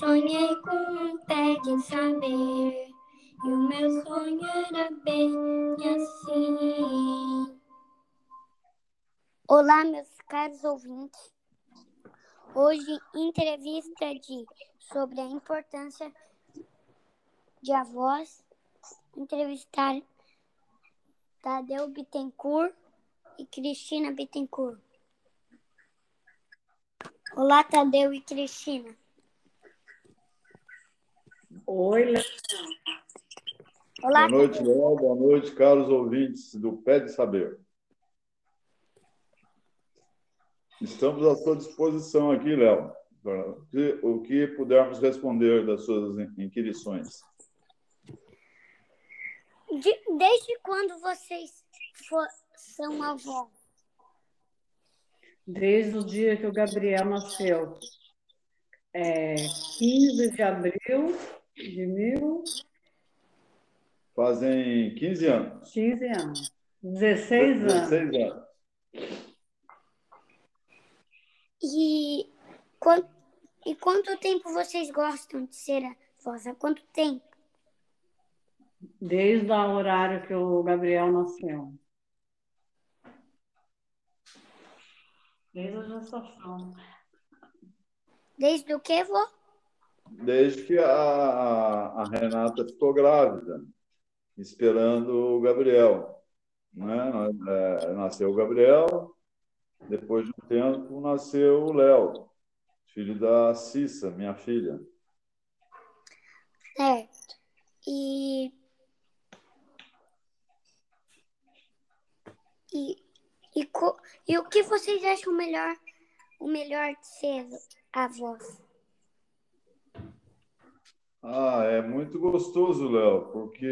sonhei com um de saber. E o meu sonho era bem assim. Olá, meus caros ouvintes. Hoje, entrevista de sobre a importância de avós. Entrevistar Tadeu Bittencourt e Cristina Bittencourt. Olá, Tadeu e Cristina. Oi, Léo. Olá, Boa noite. Léo. Boa noite, caros ouvintes do Pé de Saber. Estamos à sua disposição aqui, Léo, para o que pudermos responder das suas inquirições. De- desde quando vocês for- são avós? Desde o dia que o Gabriel nasceu. É, 15 de abril de mil, Fazem 15 anos. 15 anos. 16 anos. 16 anos. E, quan- e quanto tempo vocês gostam de ser avós? Há quanto tempo? Desde o horário que o Gabriel nasceu. Desde a gestação. Desde o que, vô? Desde que a, a- Renata ficou grávida, esperando o Gabriel. Né? É, Nasceu o Gabriel, depois de um tempo nasceu o Léo, filho da Cissa, minha filha. Certo. E, e, e, co- e o que vocês acham melhor, o melhor de ser avós? Ah, é muito gostoso, Léo, porque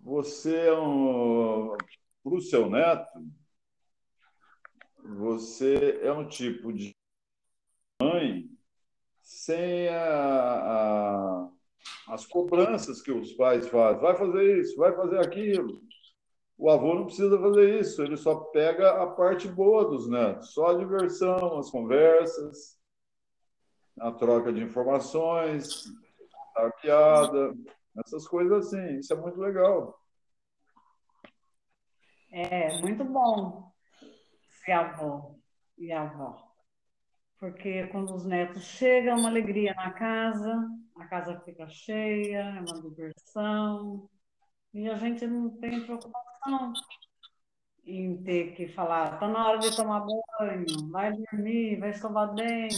você é um, para o seu neto, você é um tipo de mãe sem a- a- as cobranças que os pais fazem. Vai fazer isso, vai fazer aquilo. O avô não precisa fazer isso, ele só pega a parte boa dos netos, só a diversão, as conversas a troca de informações, a piada, essas coisas assim. Isso é muito legal. É muito bom ser avô e avó. Porque quando os netos chegam, é uma alegria na casa, a casa fica cheia, é uma diversão. E a gente não tem preocupação em ter que falar, tá na hora de tomar banho, vai dormir, vai escovar dente.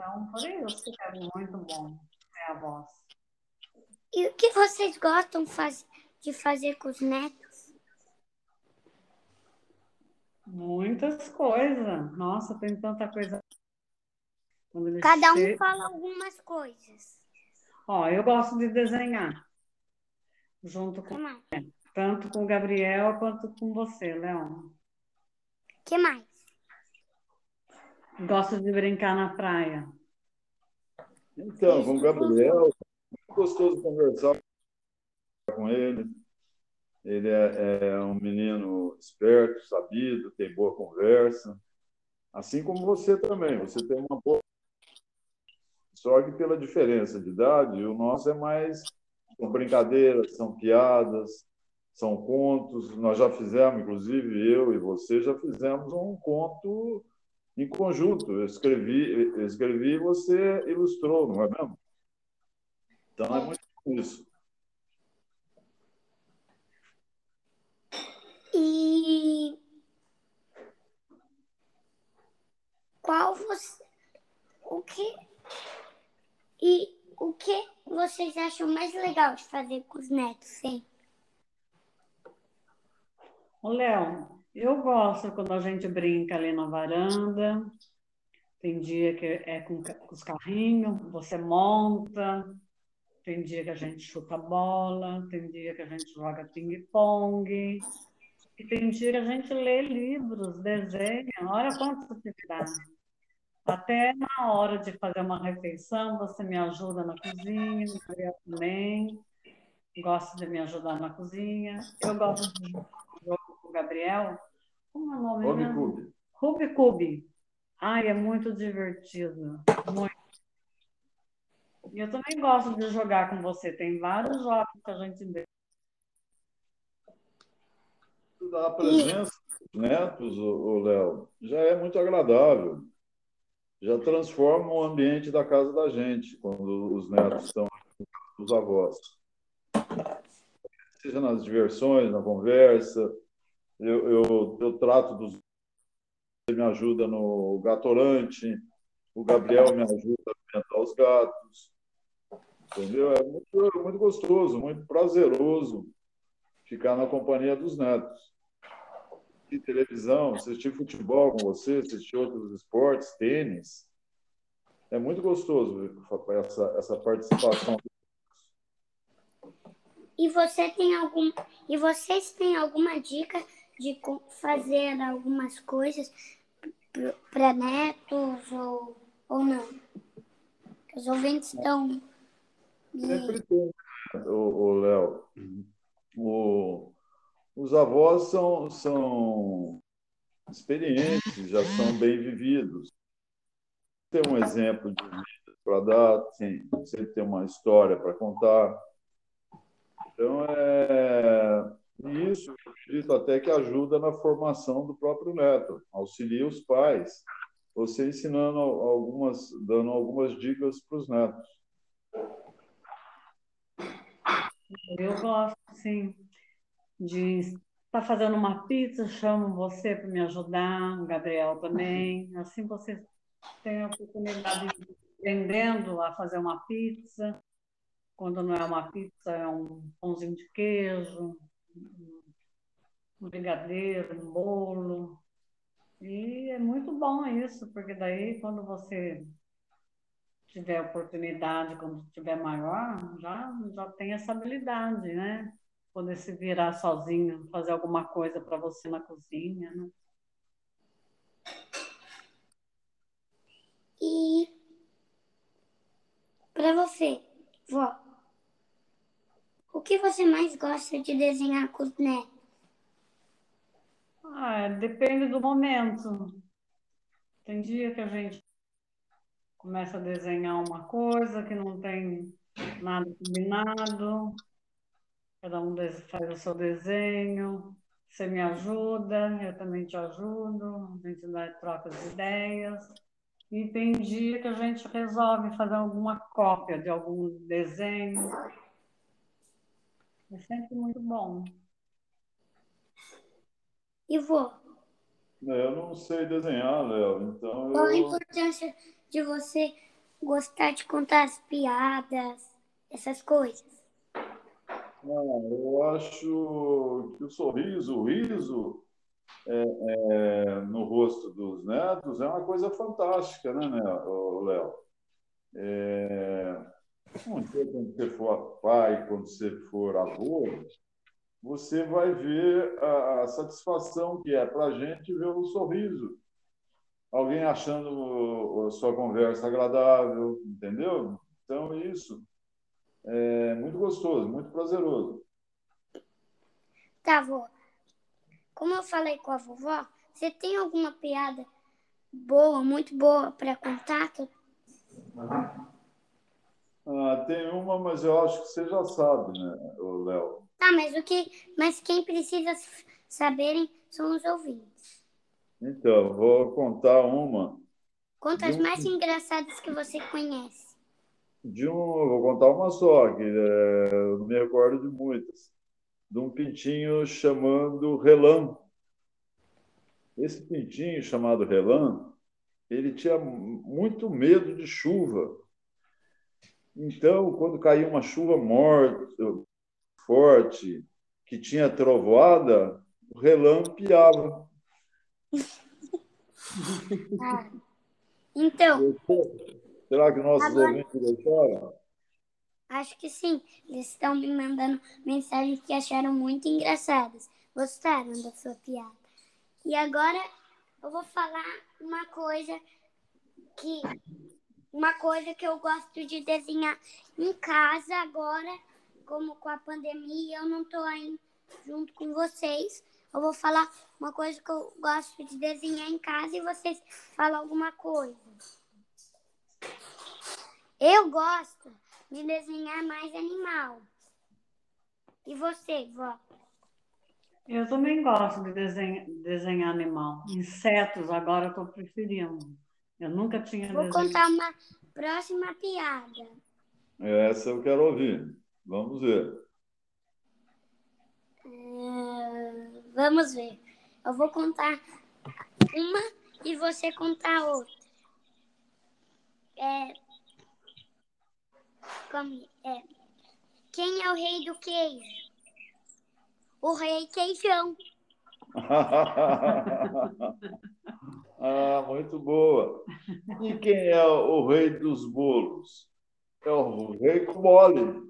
Então, por isso é muito bom ser avós. E o que vocês gostam faz- de fazer com os netos? Muitas coisas. Nossa, tem tanta coisa. Cada um fala algumas coisas. Ó, eu gosto de desenhar. Junto com, tanto com o Gabriel quanto com você, Leon. O que mais? Gosto de brincar na praia. Então, com o Gabriel, é gostoso conversar com ele. Ele é, é um menino esperto, sabido, tem boa conversa. Assim como você também. Você tem uma boa. Só que pela diferença de idade, o nosso é mais. São brincadeiras, são piadas, são contos. Nós já fizemos, inclusive eu e você já fizemos um conto em conjunto. Eu escrevi, eu escrevi e você ilustrou, não é mesmo? Então é muito isso. E qual você, o que e o que vocês acham mais legal de fazer com os netos, hein? Ô, Léo, eu gosto quando a gente brinca ali na varanda. Tem dia que é com os carrinhos, você monta. Tem dia que a gente chuta bola. Tem dia que a gente joga ping-pong. E tem dia que a gente lê livros, desenha. Olha quanta atividade. Até na hora de fazer uma refeição, você me ajuda na cozinha, Gabriel também. Gosto de me ajudar na cozinha. Eu gosto de Gabriel. Como é o nome Home mesmo? Cube. Rubi Cube. Ai, é muito divertido. Muito. E eu também gosto de jogar com você. Tem vários jogos que a gente vê. A presença dos netos, o Léo, já é muito agradável. Já transforma o ambiente da casa da gente quando os netos estão com os avós. Seja nas diversões, na conversa. Eu, eu, eu trato dos. Ele me ajuda no gatorante, o Gabriel me ajuda a alimentar os gatos. Entendeu? É muito, muito gostoso, muito prazeroso ficar na companhia dos netos. Assistir televisão, assistir futebol com você, assistir outros esportes, tênis. É muito gostoso essa, essa participação. E você tem algum e vocês têm alguma dica de fazer algumas coisas para netos ou, ou não? Os ouvintes estão Sempre tem, o Léo. O, os avós são, são experientes, já são bem vividos. Tem um exemplo de vida para dar, tem, sempre tem uma história para contar. Então, é, isso, eu acredito até que ajuda na formação do próprio neto, auxilia os pais, você ensinando algumas, dando algumas dicas para os netos. Eu gosto, sim, de estar tá fazendo uma pizza, chamo você para me ajudar, o Gabriel também. Assim você tem a oportunidade de aprendendo a fazer uma pizza. Quando não é uma pizza, é um pãozinho de queijo, um brigadeiro, um bolo. E é muito bom isso, porque daí quando você tiver oportunidade, quando estiver maior, já, já tem essa habilidade, né? Poder se virar sozinho, fazer alguma coisa para você na cozinha, né? E para você, vó, o que você mais gosta de desenhar com os netos? Ah, depende do momento. Tem dia que a gente começa a desenhar uma coisa que não tem nada combinado, cada um faz o seu desenho, você me ajuda, eu também te ajudo, a gente dá trocas de ideias. E tem dia que a gente resolve fazer alguma cópia de algum desenho. É sempre muito bom. E vou. Eu não sei desenhar, Léo, então. Qual eu... a importância de você gostar de contar as piadas, essas coisas? Ah, eu acho que o sorriso, o riso é, é, no rosto dos netos é uma coisa fantástica, né, né Léo? É, um dia, quando você for pai, quando você for avô, você vai ver a, a satisfação que é para a gente ver o sorriso alguém achando a sua conversa agradável, entendeu? Então, isso é muito gostoso, muito prazeroso. Tá, vó. Como eu falei com a vovó, você tem alguma piada boa, muito boa para contar? Ah, tem uma, mas eu acho que você já sabe, né, Léo? Tá, mas o que, mas quem precisa saberem são os ouvintes. Então, vou contar uma. Conta as um... mais engraçadas que você conhece. De um, vou contar uma só, que é, eu não me recordo de muitas. De um pintinho chamando Relan. Esse pintinho chamado Relan, ele tinha muito medo de chuva. Então, quando caía uma chuva morta, forte, que tinha trovoada, piava. Ah. Então. Será que nossos agora, ouvintes gostaram? Acho que sim. Eles estão me mandando mensagens que acharam muito engraçadas. Gostaram da sua piada. E agora eu vou falar uma coisa que uma coisa que eu gosto de desenhar em casa agora, como com a pandemia, eu não estou aí junto com vocês, eu vou falar uma coisa que eu gosto de desenhar em casa e vocês falam alguma coisa. Eu gosto de desenhar mais animal. E você, vó? Eu também gosto de desenhar, desenhar animal. Insetos, agora eu estou preferindo. Eu nunca tinha Vou contar uma próxima piada. Essa eu quero ouvir. Vamos ver. É, vamos ver. Eu vou contar uma e você contar outra. É, como, é, quem é o rei do queijo? O rei queijão. ah, muito boa. E quem é o rei dos bolos? É o rei com mole.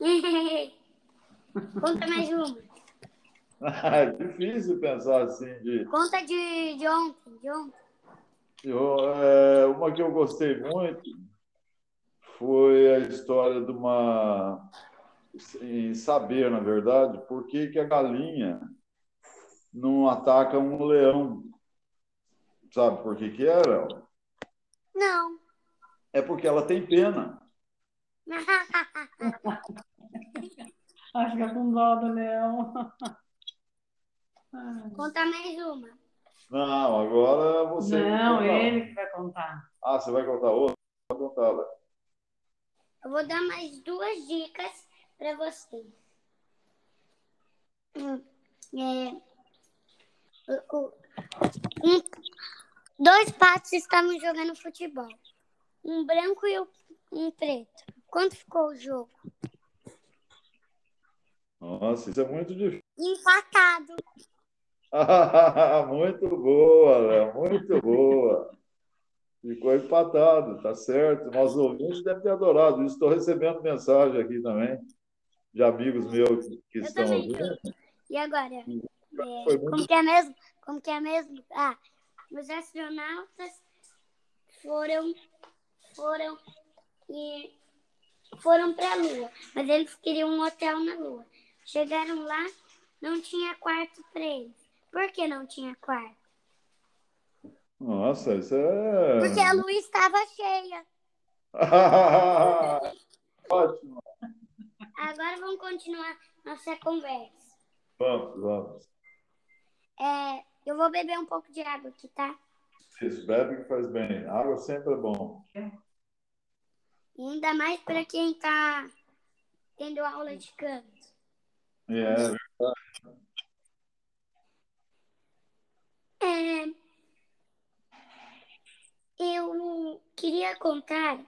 Conta mais uma. É difícil pensar assim de. Conta de, de ontem, de ontem. Eu, é, uma que eu gostei muito foi a história de uma. Em saber, na verdade, por que, que a galinha não ataca um leão. Sabe por que, que era? Não. É porque ela tem pena. Acho que é com dó do leão. Conta mais uma. Não, agora você. Não, ele que vai contar. Ah, você vai contar outra? Vai contar, vai. Eu vou dar mais duas dicas para você. Hum, é, um- dois patos estavam jogando futebol. Um branco e um preto. Quanto ficou o jogo? Nossa, isso é muito difícil. Empatado. muito boa, Léo, muito boa. Ficou empatado, tá certo. Nossos ouvintes devem ter adorado. Estou recebendo mensagem aqui também de amigos meus que, que estão ouvindo. E agora? É, Foi muito como que é mesmo? Como que é mesmo? Ah, os astronautas foram foram e foram para a Lua, mas eles queriam um hotel na Lua. Chegaram lá, não tinha quarto para eles. Por que não tinha quarto? Nossa, isso é. Porque a Lua estava cheia. Ótimo. Agora vamos continuar nossa conversa. Vamos, vamos. É, eu vou beber um pouco de água aqui, tá? Isso, bebe que faz bem. Água sempre é bom. E ainda mais para quem está tendo aula de canto. É, É, eu queria contar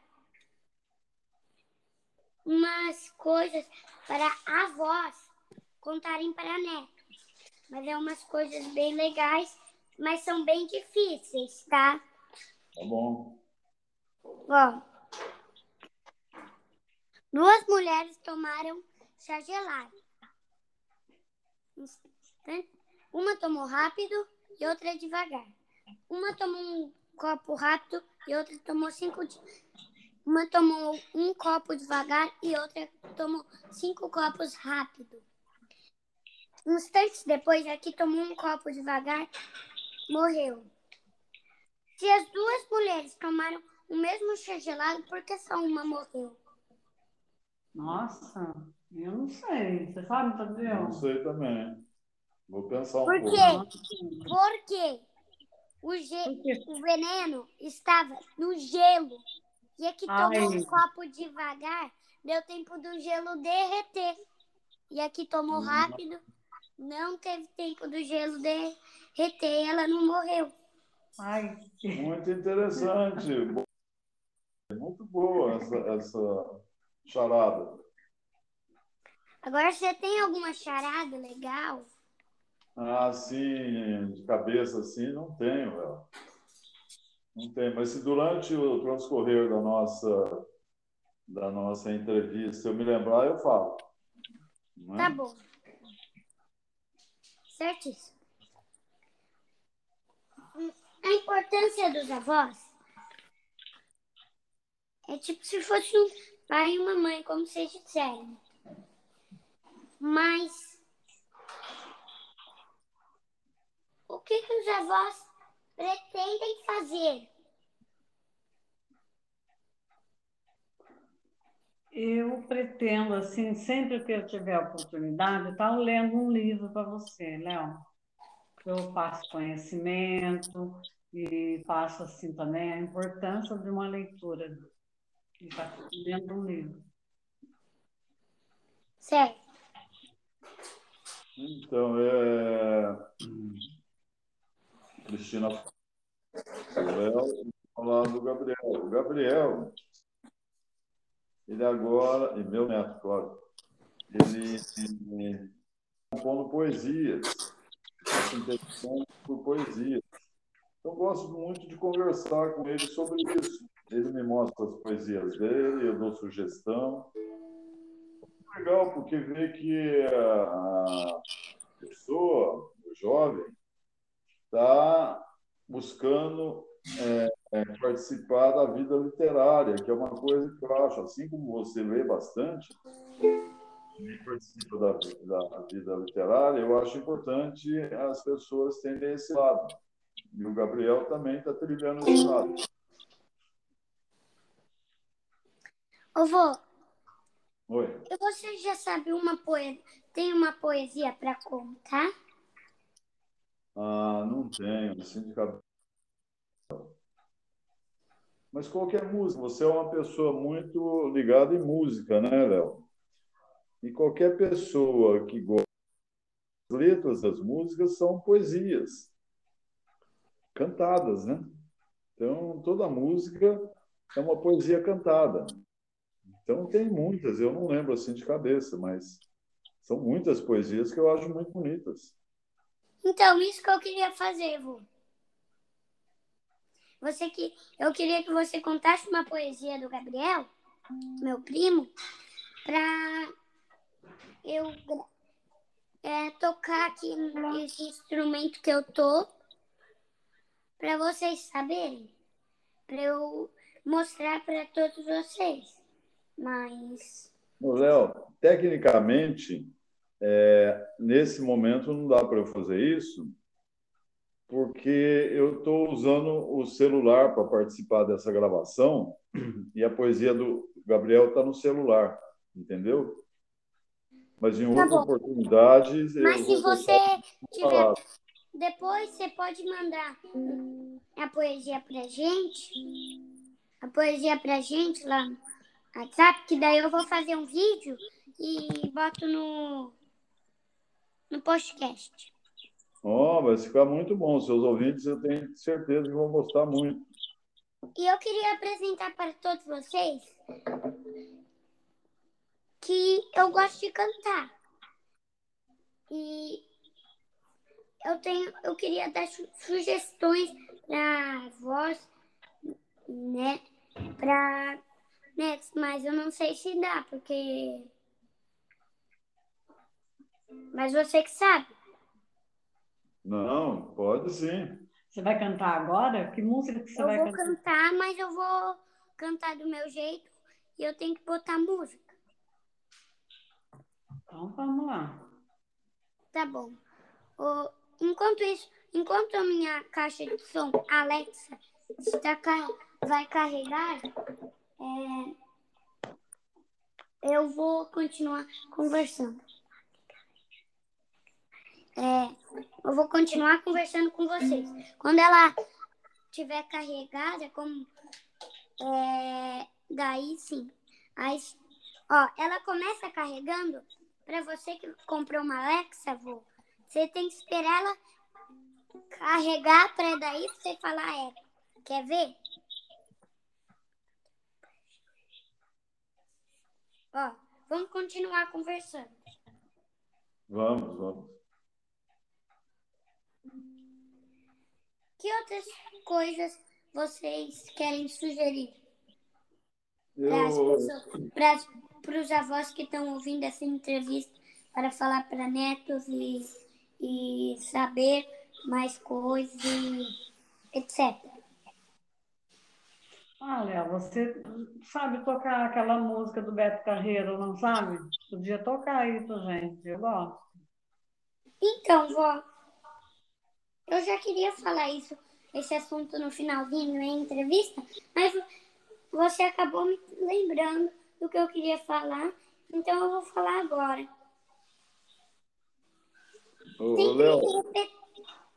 umas coisas para avós contarem para netos. Mas é umas coisas bem legais, mas são bem difíceis, tá? tá bom. Bom, duas mulheres tomaram chá gelado. Uma tomou rápido e outra devagar. Uma tomou um copo rápido e outra tomou cinco. de- Uma tomou um copo devagar e outra tomou cinco copos rápido. Instantes depois, a que tomou um copo devagar morreu. Se as duas mulheres tomaram o mesmo chá gelado, por que só uma morreu? Nossa, eu não sei. Você sabe, Tadeu? Não sei também. Vou pensar um Por pouco. quê? Porque o, ge- Por quê? o veneno estava no gelo. E a que tomou Ai. um copo devagar, deu tempo do gelo derreter. E a que tomou rápido, não teve tempo do gelo derreter. Ela não morreu. Ai, Muito interessante. Muito boa essa, essa charada. Agora, você tem alguma charada legal? Ah, sim, de cabeça assim, não tenho, Léo. Não tenho, mas se durante o transcorrer da nossa, da nossa entrevista eu me lembrar, eu falo. Não é? Tá bom. Certíssimo. A importância dos avós é tipo se fosse um pai e uma mãe, como vocês disseram. Mas o que, que os avós pretendem fazer Eu pretendo, assim, sempre que eu tiver a oportunidade, estar lendo um livro para você, Léo. Eu passo conhecimento e passo, assim, também a importância de uma leitura. E estar lendo um livro. Certo. Então, é... Cristina, o Léo, falar do Gabriel. O Gabriel, ele agora, e meu neto, claro, ele, ele compondo poesias, interessante por poesias. Eu gosto muito de conversar com ele sobre isso. Ele me mostra as poesias dele, eu dou sugestão. Legal, porque vê que a pessoa, o jovem, está buscando é, é, participar da vida literária, que é uma coisa que eu acho, assim como você lê bastante e participa da, da vida literária, eu acho importante as pessoas terem esse lado. E o Gabriel também está trilhando esse lado. Ô, vô, Oi. você já sabe uma poesia? Tem uma poesia para contar? Ah, não tenho, assim de cabeça. Mas qualquer música, você é uma pessoa muito ligada em música, né, Léo? E qualquer pessoa que gosta das letras das músicas são poesias cantadas, né? Então, toda música é uma poesia cantada. Então, tem muitas, eu não lembro assim de cabeça, mas são muitas poesias que eu acho muito bonitas. Então, isso que eu queria fazer, vô. Você que eu queria que você contasse uma poesia do Gabriel, meu primo, para eu é, tocar aqui nesse instrumento que eu tô, para vocês saberem, para eu mostrar para todos vocês. Mas Léo, tecnicamente, é, nesse momento não dá para eu fazer isso, porque eu estou usando o celular para participar dessa gravação e a poesia do Gabriel está no celular, entendeu? Mas em Tá outras oportunidades. Mas se você tiver. falar. Depois você pode mandar a poesia pra gente. A poesia pra gente lá no WhatsApp, que daí eu vou fazer um vídeo e boto no, no podcast. Oh, vai ficar muito bom. Seus ouvintes, eu tenho certeza que vão gostar muito. E eu queria apresentar para todos vocês que eu gosto de cantar. E eu tenho, eu queria dar su- sugestões para voz, né? Para netos, mas eu não sei se dá, porque mas você que sabe. Não, pode sim. Você vai cantar agora? Que música que você Eu vai vou cantar? cantar, mas eu vou cantar do meu jeito e eu tenho que botar música. Então vamos lá. Tá bom. Enquanto isso, enquanto a minha caixa de som Alexa está vai carregar, é, eu vou continuar conversando. É, eu vou continuar conversando com vocês. Quando ela tiver carregada, como é, daí sim. Aí, ó, ela começa carregando. Para você que comprou uma Alexa, vô, você tem que esperar ela carregar para daí você falar é. Quer ver? Ó, vamos continuar conversando. Vamos, vamos. Que outras coisas vocês querem sugerir para os avós que estão ouvindo essa entrevista, para falar para netos e, e saber mais coisas, e etc. Ah, Léo, você sabe tocar aquela música do Beto Carreiro, não sabe? Podia tocar isso, gente. Eu gosto. Então, vó, eu já queria falar isso, esse assunto no finalzinho da entrevista, mas você acabou me lembrando do que eu queria falar, então eu vou falar agora. Ô, Léo,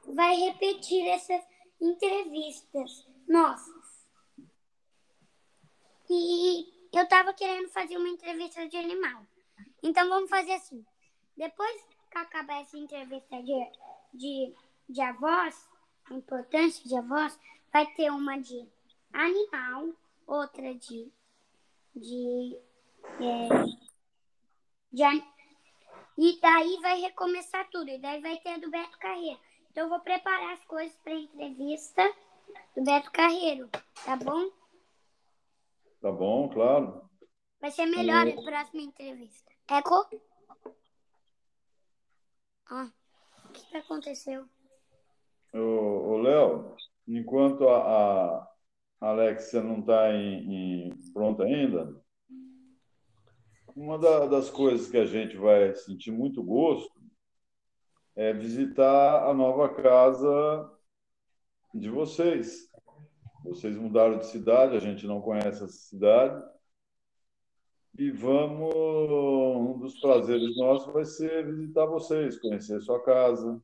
vai repetir essas entrevistas nossas. E eu tava querendo fazer uma entrevista de animal. Então vamos fazer assim. Depois que acabar essa entrevista de, de, de avós, a importância de avós, vai ter uma de animal, outra de. de. é, de e daí vai recomeçar tudo. E daí vai ter a do Beto Carreiro. Então eu vou preparar as coisas para a entrevista do Beto Carreiro, tá bom? tá bom, claro. Vai ser melhor Uhum. a próxima entrevista. Eco? Ah, o que aconteceu? Ô, Léo, enquanto a, a Alexia não está pronta ainda, uma da- das coisas que a gente vai sentir muito gosto é visitar a nova casa de vocês. Vocês mudaram de cidade, a gente não conhece essa cidade. E vamos, um dos prazeres nossos vai ser visitar vocês, conhecer sua casa.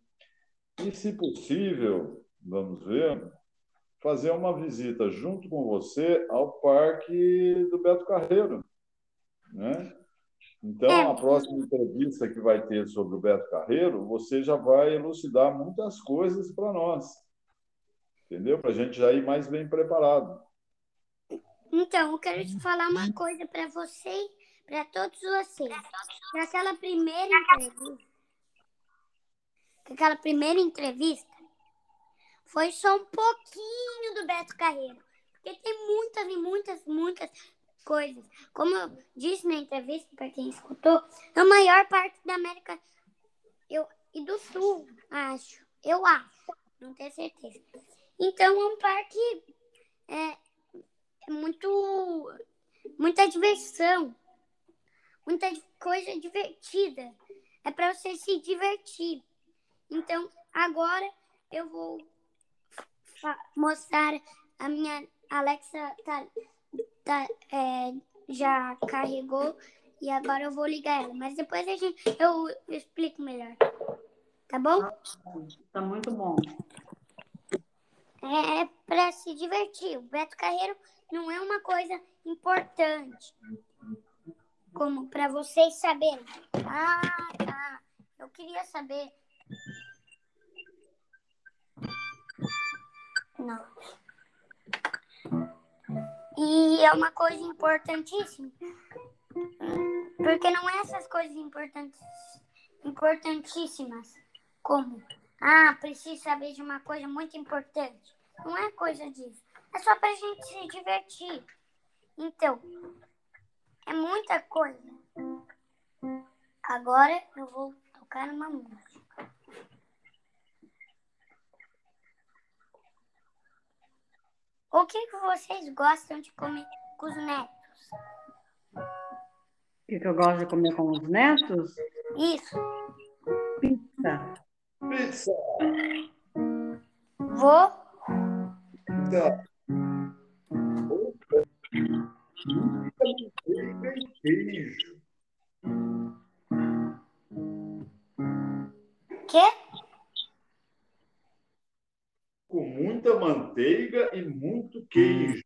E, se possível, vamos ver, fazer uma visita junto com você ao Parque do Beto Carreiro, né? Então, É. a próxima entrevista que vai ter sobre o Beto Carreiro, você já vai elucidar muitas coisas para nós, entendeu? Para a gente já ir mais bem preparado. Então, eu quero te falar uma coisa para você, para todos vocês. Que aquela primeira entrevista, aquela primeira entrevista foi só um pouquinho do Beto Carreiro. Porque tem muitas e muitas, muitas coisas. Como eu disse na entrevista, para quem escutou, a maior parte da América eu, e do Sul, acho. Eu acho, não tenho certeza. Então, é um parque é, é muito muita diversão, muita coisa divertida. É para você se divertir. Então, agora eu vou mostrar a minha Alexa tá, tá, é, já carregou e agora eu vou ligar ela. Mas depois a gente eu explico melhor. Tá bom? Tá muito bom. É para se divertir. O Beto Carreiro não é uma coisa importante. Como para vocês saberem. Ah, tá. Eu queria saber. Não. E é uma coisa importantíssima. Porque não é essas coisas importantes, importantíssimas. Como, ah, preciso saber de uma coisa muito importante. Não é coisa disso. É só pra gente se divertir. Então, é muita coisa. Agora eu vou tocar uma música. O que, que vocês gostam de comer com os netos? O que, que eu gosto de comer com os netos? Isso. Pizza. Pizza! Vou. Pizza! E queijo. Quê? Com muita manteiga e muito queijo.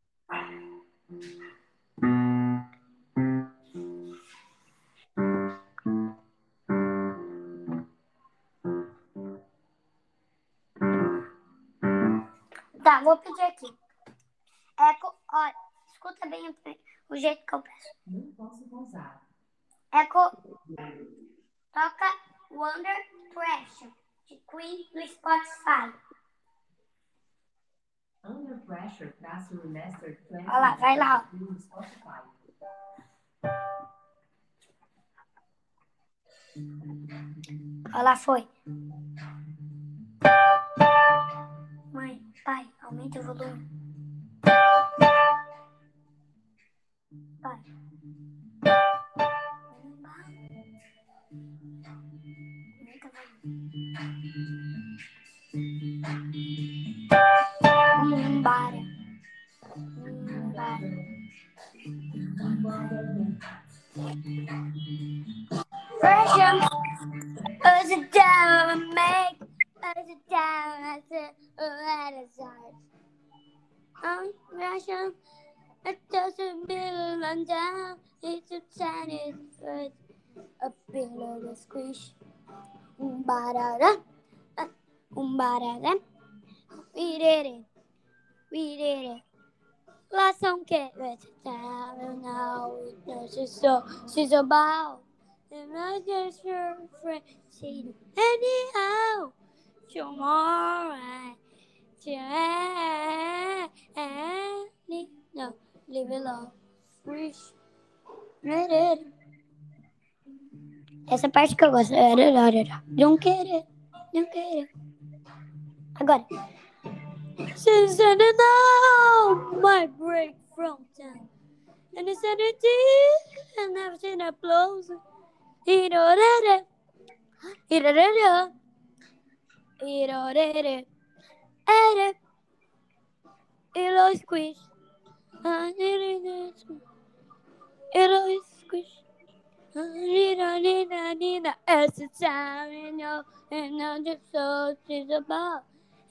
Tá, vou pedir aqui. Eco, olha, escuta bem o, jeito que eu peço. Não posso pousar. Eco, toca Wonder Pressure, de Queen no Spotify. Under Pressure, traço Lester Clancy. Olha lá, vai lá. Olha lá, foi. Mãe, pai, aumenta o volume. Pai. Aumenta o volume. Umbara. Pressure. As a down make. As a down as a. Um, pressure. It doesn't build on down. It's a tiny. A below the squish. Umbarara. Umbarara. We did it. We did it. Last song get with down now. This is so she's about. And I just your friend. See anyhow. Tomorrow. No, leave it alone. Wish. Essa parte que eu gosto. Não querer. Não querer. Agora. Since then and now, my break from town. And energy, and I've seen it blows. Irorere. Irorere. Irorere. Ere. Ilo squish. Ilo squish. Nina, Nina, Nina, it's the time, you know, and I'm just so she's about.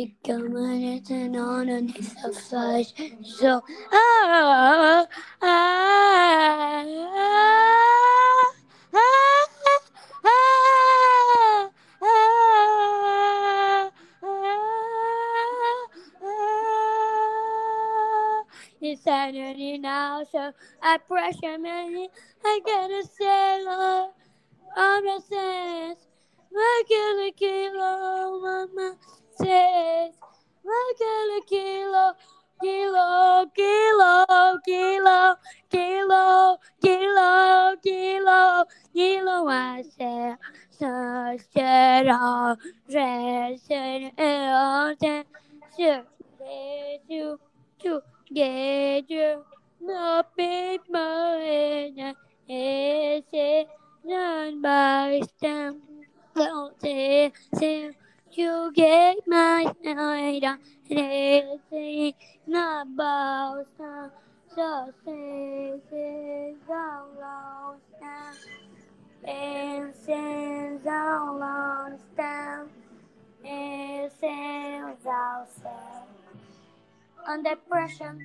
The government is on and it's a flash. So, ah, ah, ah, ah, ah, ah, ah. It's Saturday now, so I pressure me. I gotta sailor on the sense. I gotta kilo, mama days. Like a kilo, kilo, kilo, kilo, kilo, kilo, kilo, kilo, I said. Such that all dress and all that sure get you to get you no big money is it none by stamp don't say you get my night on anything not about some so say say down low down and sends down low down and sends outside under pressure.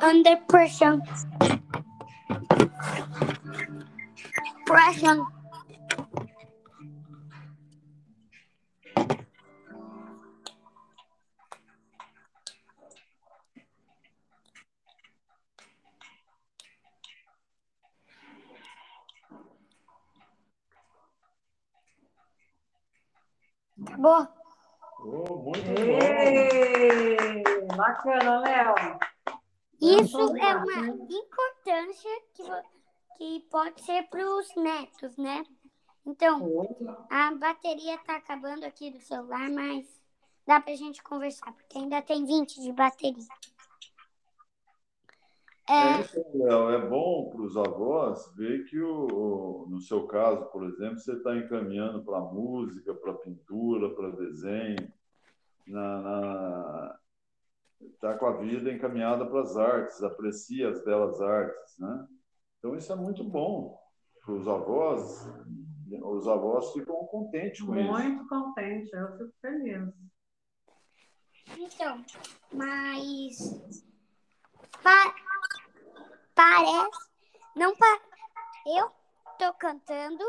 Under pressure. Pressure Acabou? Oh, muito bom. Ei, bacana, Léo. Isso é uma importância que, que pode ser para os netos, né? Então, a bateria tá acabando aqui do celular, mas dá pra gente conversar, porque ainda tem 20 de bateria. É É, isso, Léo. É bom para os avós ver que, o, o- no seu caso, por exemplo, você está encaminhando para música, para pintura, para desenho, na, está com a vida encaminhada para as artes, aprecia as belas artes, né? Então isso é muito bom para os avós. Os avós ficam contentes com isso. Muito contente, eu fico feliz. então, mas pa- parece, não pa, eu tô cantando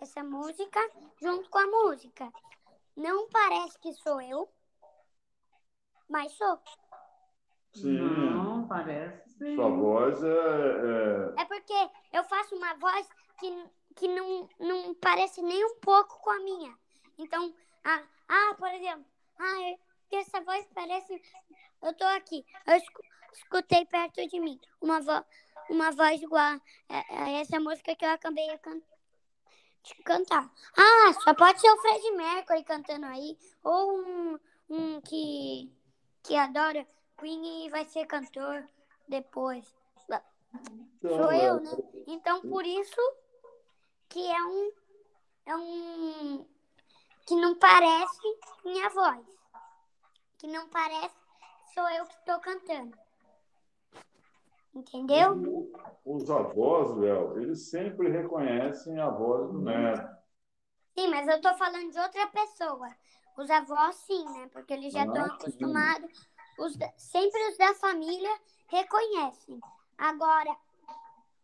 essa música junto com a música. Não parece que sou eu, mas sou. Sim, Não, parece sim. sua voz é, é É porque eu faço uma voz que, que não, não parece nem um pouco com a minha. Então, ah, ah por exemplo, ah, eu- essa voz parece. Eu tô aqui. Eu escu- escutei perto de mim uma, vo uma voz igual a, essa música que eu acabei de, can de cantar. Ah, só pode ser o Fred Mercury cantando aí, ou um, um que, que adora Queen e vai ser cantor depois. Sou eu, né? Então, por isso que é um, é um que não parece minha voz. Que não parece sou eu que estou cantando. Entendeu? Os avós, Léo, eles sempre reconhecem a voz do neto. Sim, mas eu estou falando de outra pessoa. Os avós, sim, né? Porque eles já estão Ah, acostumados. Os sempre os da família reconhecem. Agora,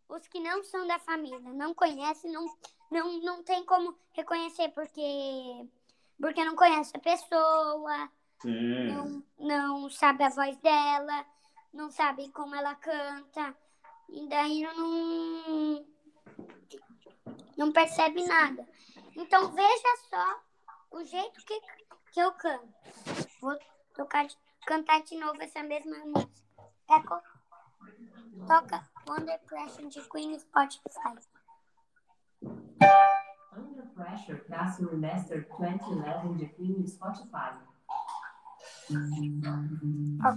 os que não são da família, não conhecem, não, não, não tem como reconhecer, porque, porque não conhece a pessoa, Sim. não, não sabe a voz dela, não sabe como ela canta, e daí não, não percebe nada. Então veja só o jeito que, que eu canto. Vou tocar, cantar de novo essa mesma música. Eco, toca Under Pressure de Queen Spotify. Under Pressure, Cássio Remaster 2011 de Queen Spotify.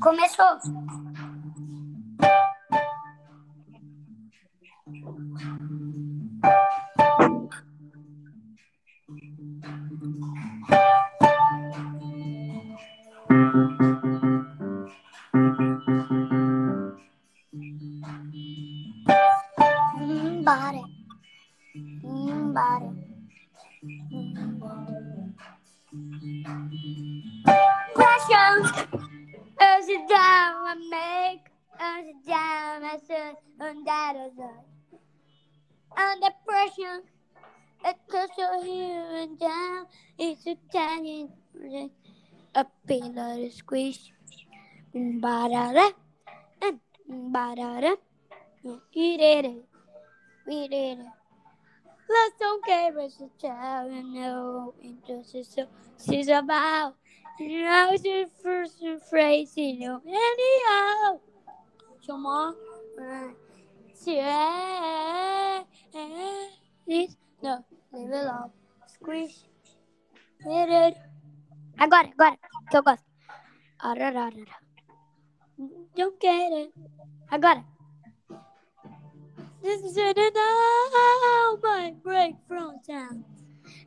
Começou. To squish. And. We did it, we did it. Let's don't care what the child and no injustice so she's about. And I was the first phrase, you know, anyhow. Tomorrow, this, no, leave it up, squish, it. Agora, agora, que eu gosto. Arararara. Don't get it. Agora. This is it now, my break from town.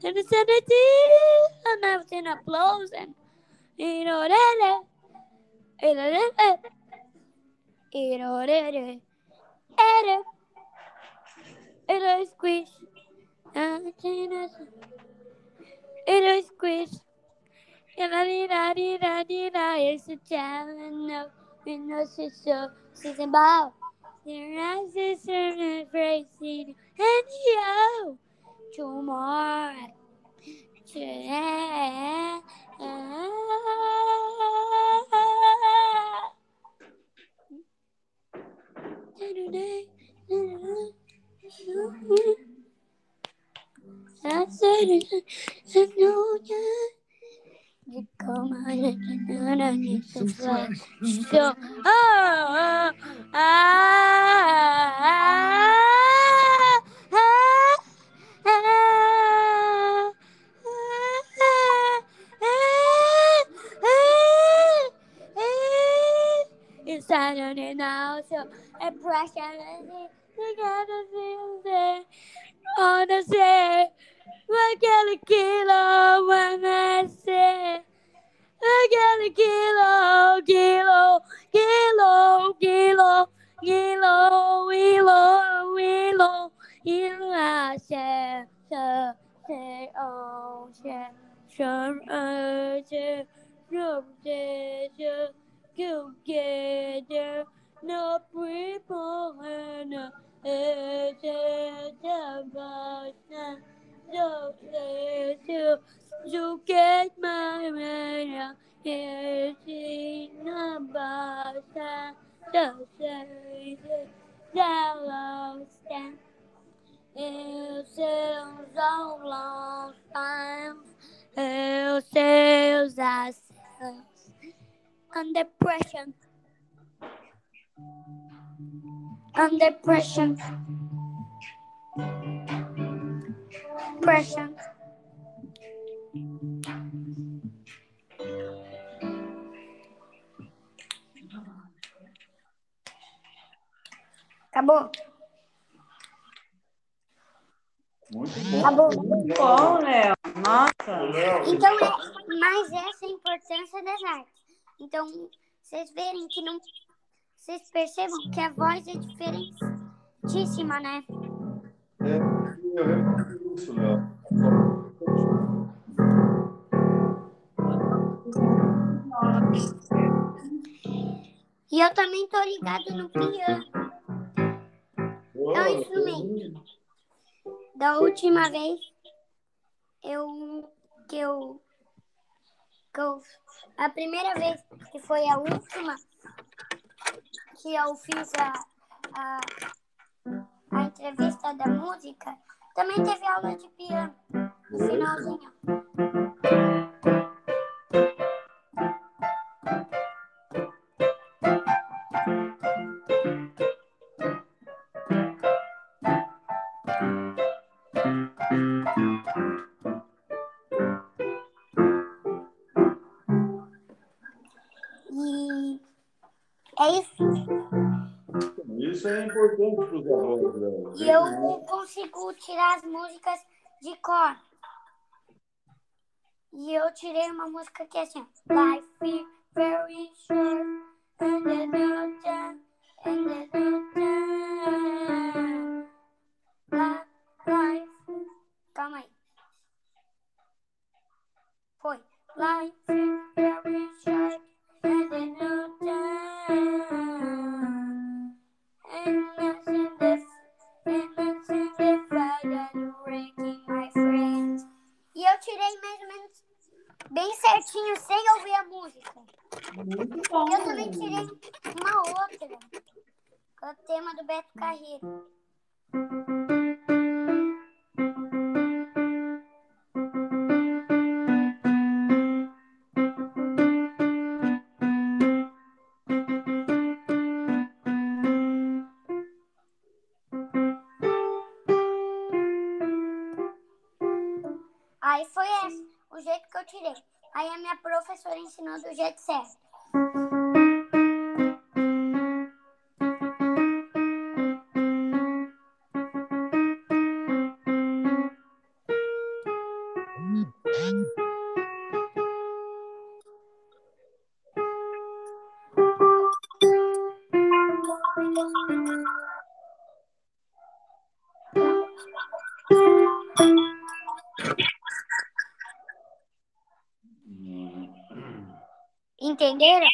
And the sanity, and everything applause and you know that it it it know that it it it it squish and it is squish it's a challenge no we know she's so she's about your eyes is certain phrasing and you tomorrow today You come out and I need to fly. So, oh, ah, ah, ah, it's Saturday now, so a pressure together feels it on the say. I got a kilo when I say. I got a kilo, kilo, kilo, kilo, kilo, kilo, kilo, kilo. I say, say, oh, say, some other, no, say, say, together, no people, and it's about so say to to get my man here in about so say that stand it sails a long time it sails ourselves under pressure Under pressure. Pressure. Acabou? Muito bom. Acabou. Bom, Léo. Nossa. Léo, Então, é, mas essa é a importância das artes. Então, vocês verem que não. Vocês percebam que a voz é diferentíssima, né? é, eu Léo. E eu também tô ligado no piano. Boa, É um instrumento. Da última vez eu que eu que eu a primeira vez que foi a última que eu fiz a, a, a entrevista da música, também teve aula de piano no finalzinho. E eu tirei uma música que é assim. Life is very short and no time and no time. Li- Life. Calma aí. Foi. Life is very short and there's no mais ou menos bem certinho, sem ouvir a música. Muito bom. Eu também tirei uma outra, com o tema do Beto Carreiro. Ensinou do jeito certo. Entenderam?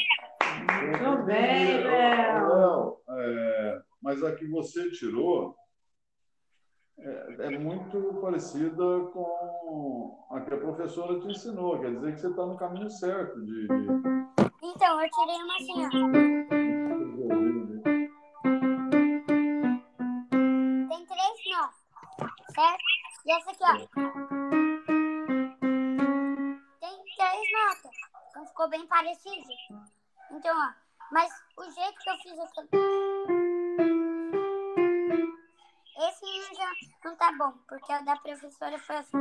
Muito bem, Léo. É, mas a que você tirou é, é muito parecida com a que a professora te ensinou. Quer dizer que você está no caminho certo de, Então, eu tirei uma assim, professora foi assim.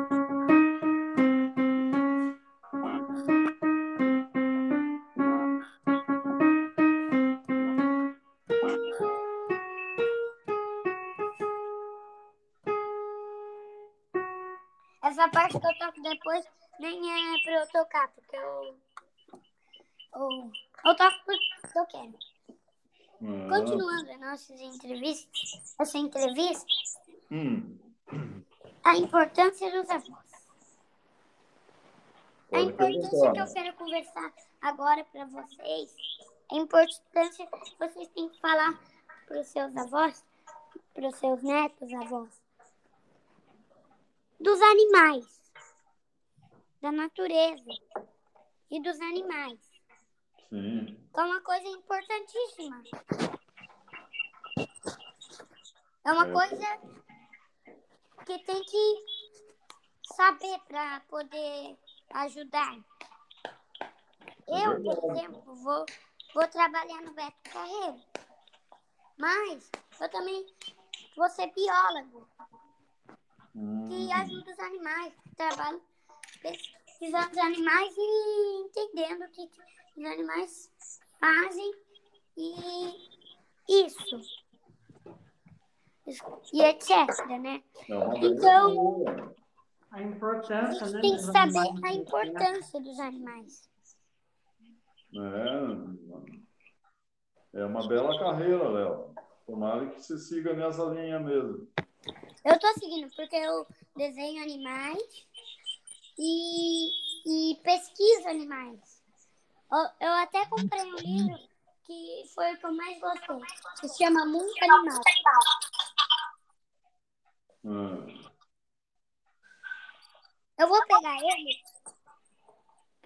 Perguntar. que eu quero conversar agora para vocês, a importância que vocês têm que falar para os seus avós, para os seus netos, avós, dos animais, da natureza e dos animais. Sim. que é uma coisa importantíssima. É uma É. coisa que tem que saber para poder ajudar. Eu, por exemplo, vou, vou trabalhar no Beto Carreiro. Mas eu também vou ser biólogo, Hum, que ajuda os animais, trabalho pesquisando os animais e entendendo o que os animais fazem e isso. E etc, né? é Então-. A A importância, gente né? tem que saber a né? importância dos animais. É, é uma bela carreira, Léo. Tomara que você siga nessa linha mesmo. Eu tô seguindo porque eu desenho animais e, e pesquiso animais. Eu, eu até comprei um livro que foi o que eu mais gostei, que se chama Mundo Animal. Hum. Eu vou pegar ele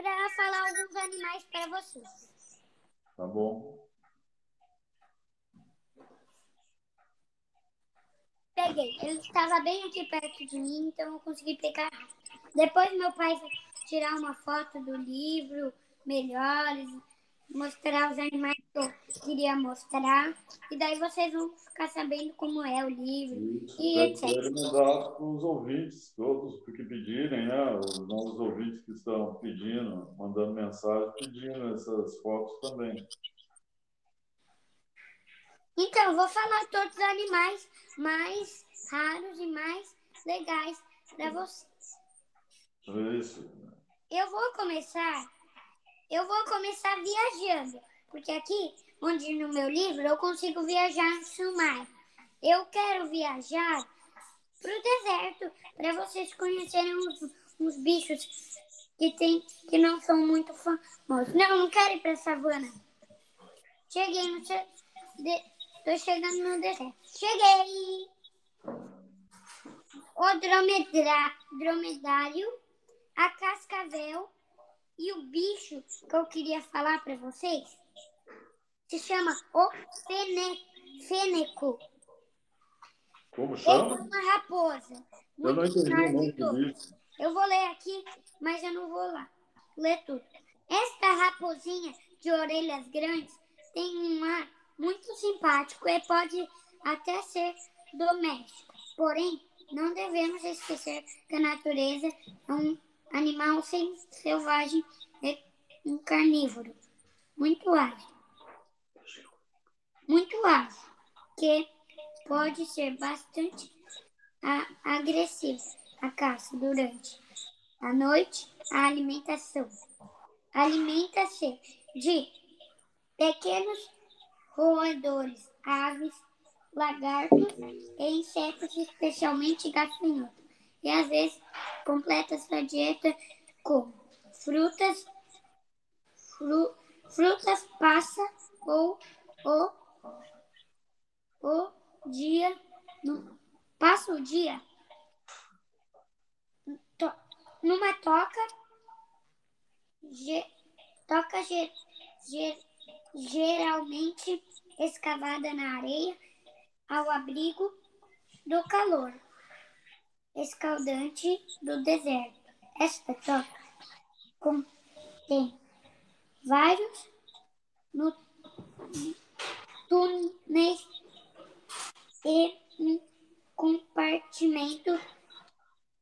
para falar alguns animais para vocês. Tá bom. Peguei. Ele estava bem aqui perto de mim, então eu consegui pegar. Depois meu pai foi tirar uma foto do livro, melhores, mostrar os animais que eu queria mostrar. E daí vocês vão ficar sabendo como é o livro. Isso. E etc. mandar para os ouvintes, todos que pedirem, né? Os novos ouvintes que estão pedindo, mandando mensagem, pedindo essas fotos também. Então, vou falar todos os animais mais raros e mais legais para vocês. Isso. Eu vou começar, eu vou começar viajando, porque aqui, onde no meu livro, eu consigo viajar no mar. Eu quero viajar para o deserto, para vocês conhecerem uns, uns bichos que, tem, que não são muito famosos. Não, não quero ir para savana. Cheguei no... De, tô chegando no deserto. Cheguei! O dromedra, dromedário, a cascavel e o bicho que eu queria falar para vocês se chama o fene, fêneco. Como Ele é chama? uma raposa. Eu não muito entendi o nome do todos. bicho. Eu vou ler aqui, mas eu não vou lá ler tudo. Esta raposinha de orelhas grandes tem um ar muito simpático e pode até ser doméstico. Porém, não devemos esquecer que a natureza é um animal selvagem e um carnívoro. Muito ágil. Muito ágil, que pode ser bastante agressivo a caça durante a noite, a alimentação. Alimenta-se de pequenos roedores, aves, lagartos e insetos, especialmente gafanhotos. E às vezes completa sua dieta com frutas, fru- frutas passa ou o, o dia no, passa o dia to- numa toca ge- toca ge- ge- geralmente escavada na areia ao abrigo do calor escaldante do deserto. Esta toca contém vários túneis e um compartimento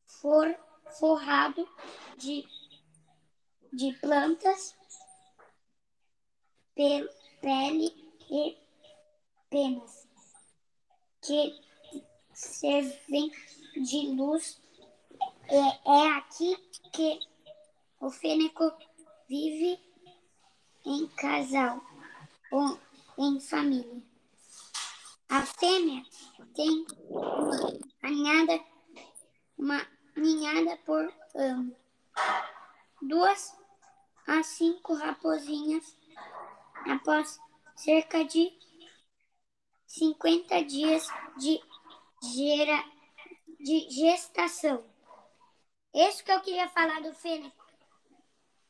for, forrado de, de plantas, pe- pele e penas que servem de luz. É, é aqui que o fênico vive em casal ou em família. A fêmea tem uma ninhada, uma ninhada por ano. Duas a cinco raposinhas após cerca de 50 dias de, gera, de gestação. Isso que eu queria falar do fênix.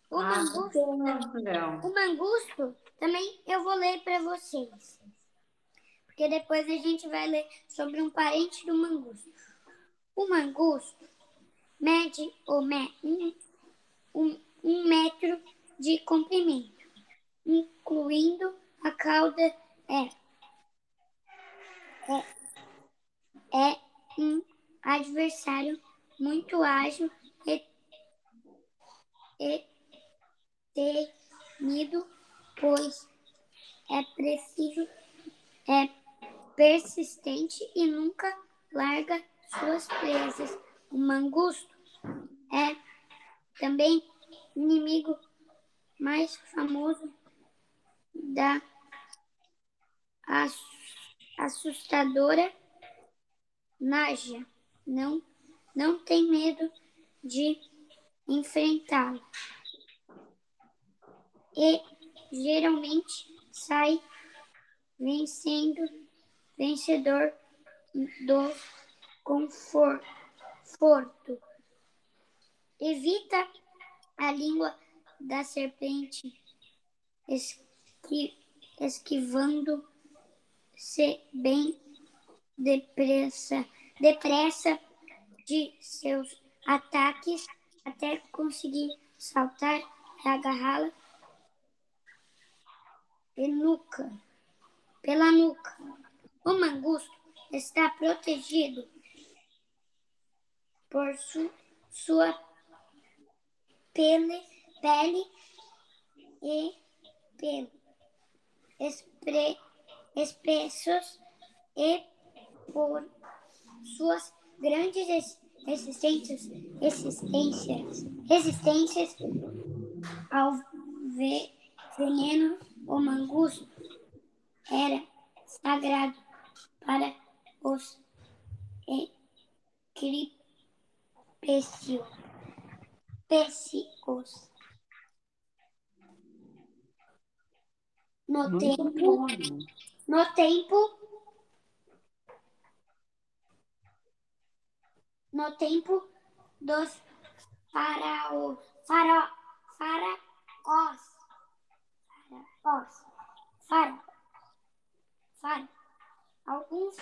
O Ah, mangusto, o mangusto também eu vou ler para vocês. Porque depois a gente vai ler sobre um parente do mangusto. O mangusto mede o me- um, um, um metro de comprimento, incluindo a cauda é adversário muito ágil e, e temido, pois é preciso, é persistente e nunca larga suas presas. O mangusto é também inimigo mais famoso da assustadora Naja. Não, não tem medo de enfrentá-lo. E geralmente sai vencendo, vencedor do conforto. Evita a língua da serpente, esqui, esquivando-se bem depressa, depressa de seus ataques até conseguir saltar e agarrá-la pela nuca. O mangusto está protegido por su, sua pele, pele e pelo espre, espessos e por suas grandes resistências, resistências, resistências ao veneno, o mangusto era sagrado para os cripécios. No tempo, no tempo, no tempo dos faraós, fara, faraós, faraós, fara, fara. Alguns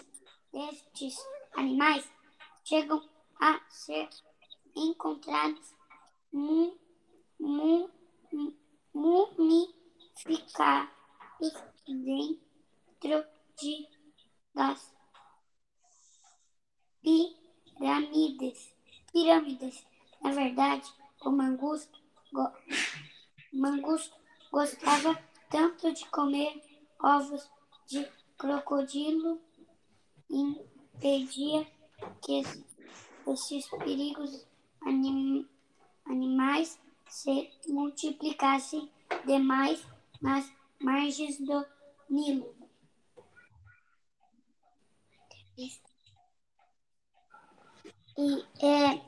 destes animais chegam a ser encontrados mu, mu, mu- mumificados dentro de das pirâmides. Pirâmides. Na verdade, o mangusto, go- mangusto gostava tanto de comer ovos de crocodilo impedia que es- esses perigos anim- animais se multiplicassem demais nas margens do Nilo. E, é,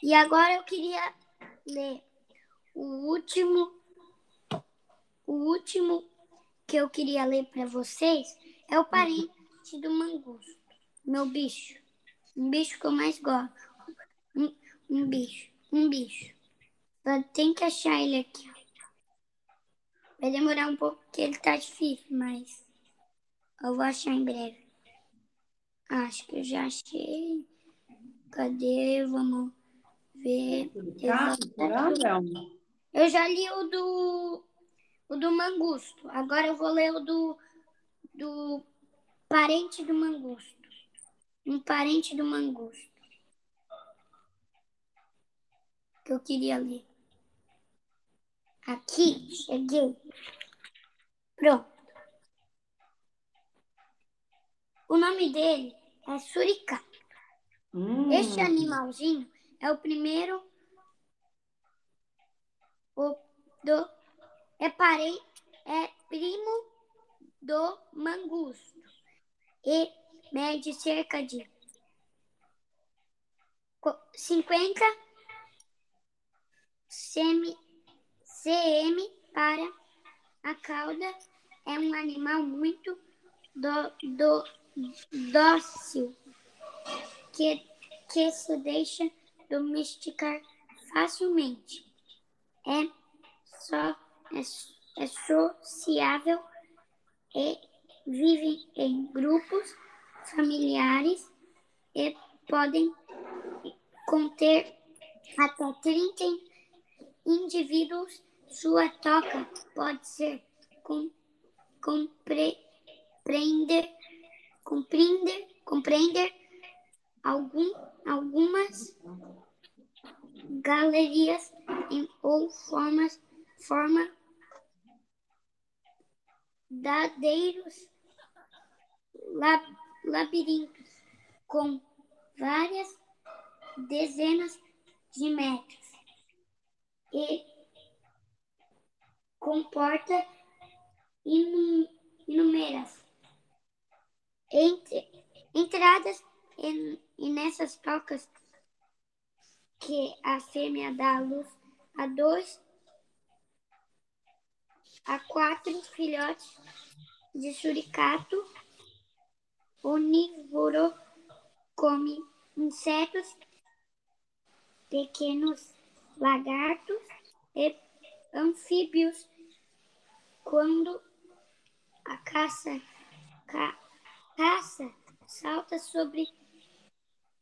e agora eu queria ler o último, o último que eu queria ler para vocês é o parente do mangusto, meu bicho, um bicho que eu mais gosto, um, um bicho, um bicho. Tem que achar ele aqui. Vai demorar um pouco porque ele tá difícil, mas eu vou achar em breve. Acho que eu já achei. Cadê? Vamos ver. Tá? Bel? Eu já li o do o do mangusto. Agora eu vou ler o do do parente do mangusto. Um parente do mangusto. Que eu queria ler. Aqui, cheguei. Pronto. O nome dele é Suricato. Hum, Este animalzinho é o primeiro o do é parente é primo do mangusto e mede cerca de co- 50 cm, cm para a cauda. É um animal muito do, do, dócil que, que se deixa domesticar facilmente. É, só, é, é sociável e vive em grupos familiares e podem conter até 30 indivíduos. Sua toca pode ser com, compre, compreender, compreender, compreender algum, algumas galerias em, ou formas, forma dadeiros lab, labirintos com várias dezenas de metros e comporta inu- inúmeras entre, entradas e, e nessas tocas que a fêmea dá à luz a dois a quatro filhotes de suricato onívoro come insetos, pequenos lagartos e anfíbios. Quando a caça, ca- caça salta sobre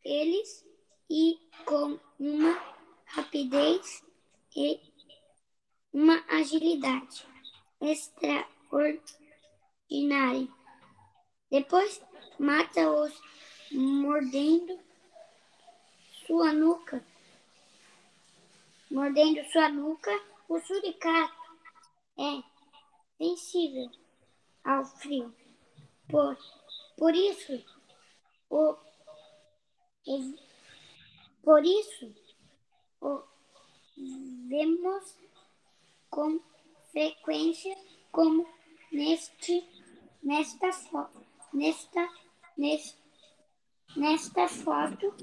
eles e com uma rapidez e uma agilidade extraordinária. Depois mata-os mordendo sua nuca. Mordendo sua nuca, o suricato é sensível ao frio. Por, por isso, o, por isso, vemos com frequência como neste, nesta nesta, nesta, nesta foto,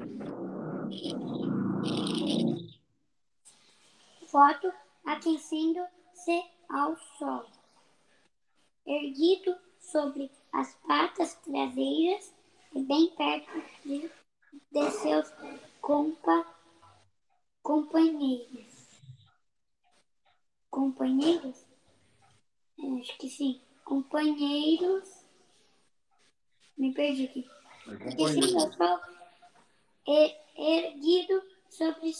foto aquecendo-se ao sol, erguido sobre as patas traseiras e bem perto de, de seus compa, companheiros. Companheiros? Eu Acho que sim. Companheiros. Me perdi aqui. E, erguido sobre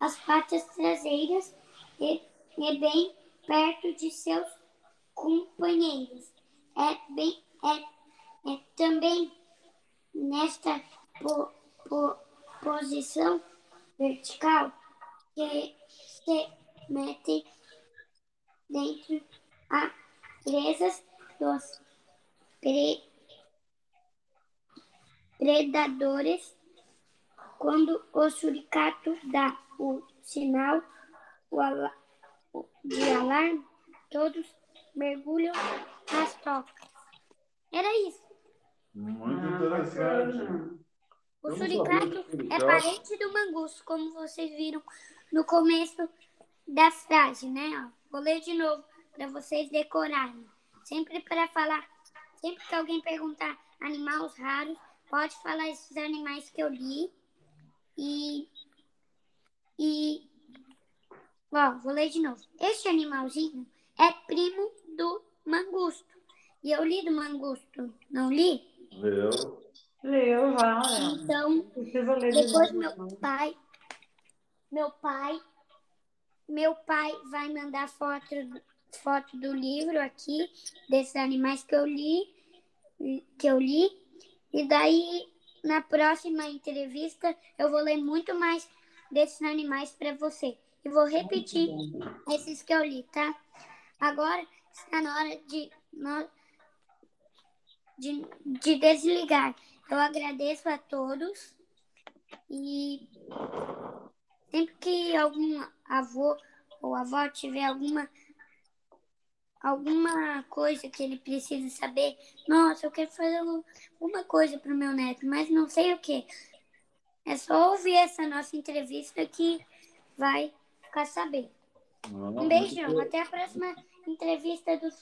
as patas traseiras e, e bem perto de seus companheiros. É bem é, é também nesta po- po- posição vertical que se mete dentro a presas dos pre- predadores quando o suricato dá o sinal o ala- o- de alarme, todos mergulham nas tocas. Era isso. Muito Ah, interessante. O Eu suricato é parente do mangusto, como vocês viram no começo da frase, né? Vou ler de novo para vocês decorarem. Sempre para falar, sempre que alguém perguntar animais raros, pode falar esses animais que eu li. E. E. Ó, vou ler de novo. Este animalzinho é primo do mangusto. E eu li do mangusto, não li? Leu. Leu Léo. Então, depois meu não. pai, meu pai, meu pai vai mandar foto, foto do livro aqui, desses animais que eu li, que eu li, e daí na próxima entrevista eu vou ler muito mais desses animais para você. E vou repetir esses que eu li, tá? Agora está na hora de, de, de desligar. Eu agradeço a todos e sempre que algum avô ou avó tiver alguma alguma coisa que ele precisa saber, nossa, eu quero fazer um- alguma coisa para o meu neto, mas não sei o que. É só ouvir essa nossa entrevista que vai ficar sabendo. Um beijão, até a próxima entrevista dos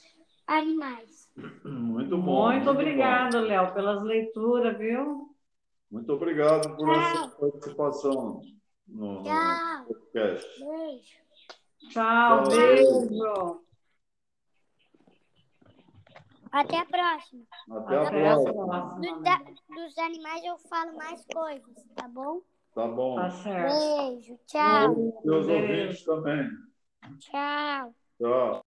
animais. Muito bom. Muito obrigado, Léo, pelas leituras, viu? Muito obrigado por Tchau. essa participação no, no Tchau, podcast. beijo. Tchau, Tchau. beijo. Até a próxima. Até a Até a próxima. próxima. Do- da- dos animais eu falo mais coisas, tá bom? Tá bom. Tá certo. Beijo, tchau, Meus Beijo. ouvintes também. tchau. Tchau.